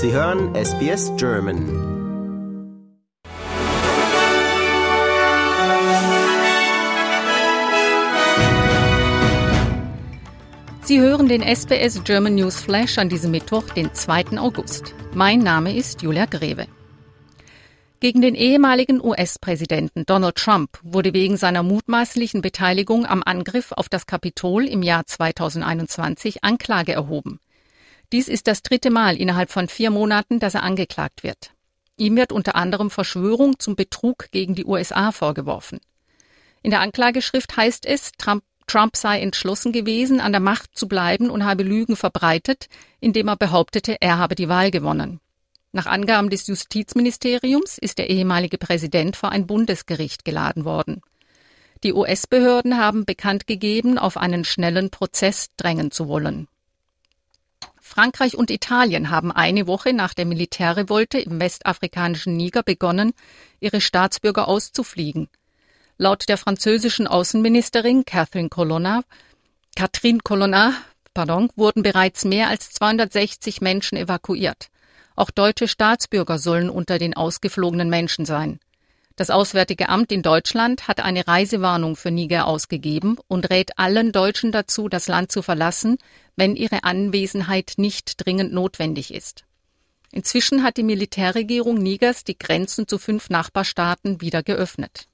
Sie hören SBS German. Sie hören den SBS German News Flash an diesem Mittwoch, den 2. August. Mein Name ist Julia Greve. Gegen den ehemaligen US-Präsidenten Donald Trump wurde wegen seiner mutmaßlichen Beteiligung am Angriff auf das Kapitol im Jahr 2021 Anklage erhoben. Dies ist das dritte Mal innerhalb von vier Monaten, dass er angeklagt wird. Ihm wird unter anderem Verschwörung zum Betrug gegen die USA vorgeworfen. In der Anklageschrift heißt es, Trump, Trump sei entschlossen gewesen, an der Macht zu bleiben und habe Lügen verbreitet, indem er behauptete, er habe die Wahl gewonnen. Nach Angaben des Justizministeriums ist der ehemalige Präsident vor ein Bundesgericht geladen worden. Die US-Behörden haben bekannt gegeben, auf einen schnellen Prozess drängen zu wollen. Frankreich und Italien haben eine Woche nach der Militärrevolte im westafrikanischen Niger begonnen, ihre Staatsbürger auszufliegen. Laut der französischen Außenministerin Catherine Colonna, Catherine Colonna pardon, wurden bereits mehr als 260 Menschen evakuiert. Auch deutsche Staatsbürger sollen unter den ausgeflogenen Menschen sein. Das Auswärtige Amt in Deutschland hat eine Reisewarnung für Niger ausgegeben und rät allen Deutschen dazu, das Land zu verlassen, wenn ihre Anwesenheit nicht dringend notwendig ist. Inzwischen hat die Militärregierung Nigers die Grenzen zu fünf Nachbarstaaten wieder geöffnet.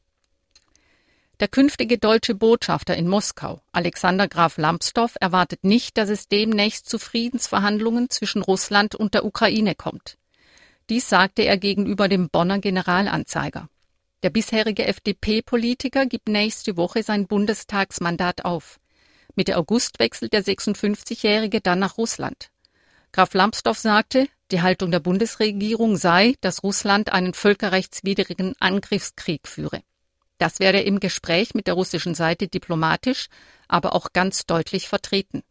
Der künftige deutsche Botschafter in Moskau, Alexander Graf Lambsdorff, erwartet nicht, dass es demnächst zu Friedensverhandlungen zwischen Russland und der Ukraine kommt. Dies sagte er gegenüber dem Bonner Generalanzeiger. Der bisherige FDP-Politiker gibt nächste Woche sein Bundestagsmandat auf. Mitte August wechselt der 56-Jährige dann nach Russland. Graf Lambsdorff sagte, die Haltung der Bundesregierung sei, dass Russland einen völkerrechtswidrigen Angriffskrieg führe. Das werde im Gespräch mit der russischen Seite diplomatisch, aber auch ganz deutlich vertreten.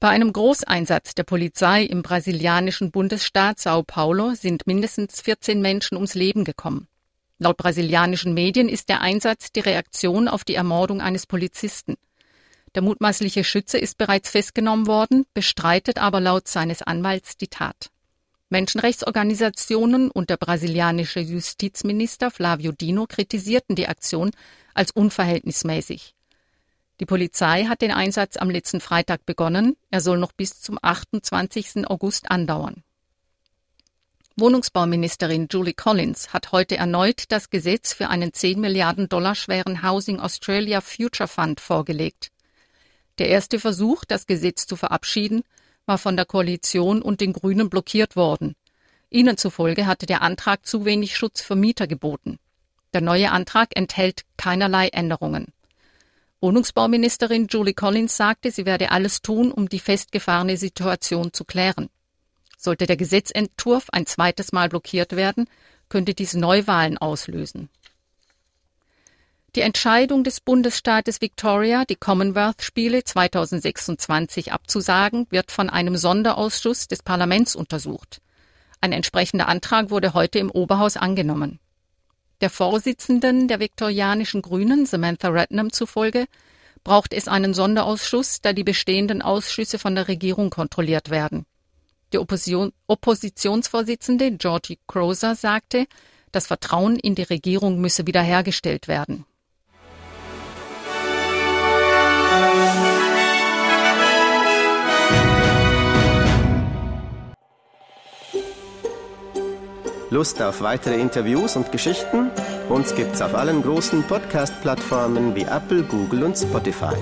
Bei einem Großeinsatz der Polizei im brasilianischen Bundesstaat Sao Paulo sind mindestens 14 Menschen ums Leben gekommen. Laut brasilianischen Medien ist der Einsatz die Reaktion auf die Ermordung eines Polizisten. Der mutmaßliche Schütze ist bereits festgenommen worden, bestreitet aber laut seines Anwalts die Tat. Menschenrechtsorganisationen und der brasilianische Justizminister Flavio Dino kritisierten die Aktion als unverhältnismäßig. Die Polizei hat den Einsatz am letzten Freitag begonnen. Er soll noch bis zum 28. August andauern. Wohnungsbauministerin Julie Collins hat heute erneut das Gesetz für einen 10 Milliarden Dollar schweren Housing Australia Future Fund vorgelegt. Der erste Versuch, das Gesetz zu verabschieden, war von der Koalition und den Grünen blockiert worden. Ihnen zufolge hatte der Antrag zu wenig Schutz für Mieter geboten. Der neue Antrag enthält keinerlei Änderungen. Wohnungsbauministerin Julie Collins sagte, sie werde alles tun, um die festgefahrene Situation zu klären. Sollte der Gesetzentwurf ein zweites Mal blockiert werden, könnte dies Neuwahlen auslösen. Die Entscheidung des Bundesstaates Victoria, die Commonwealth-Spiele 2026 abzusagen, wird von einem Sonderausschuss des Parlaments untersucht. Ein entsprechender Antrag wurde heute im Oberhaus angenommen. Der Vorsitzenden der viktorianischen Grünen, Samantha Rednam, zufolge braucht es einen Sonderausschuss, da die bestehenden Ausschüsse von der Regierung kontrolliert werden. Die Opposition, Oppositionsvorsitzende Georgie Crozer sagte, das Vertrauen in die Regierung müsse wiederhergestellt werden. Lust auf weitere Interviews und Geschichten? Uns gibt's auf allen großen Podcast-Plattformen wie Apple, Google und Spotify.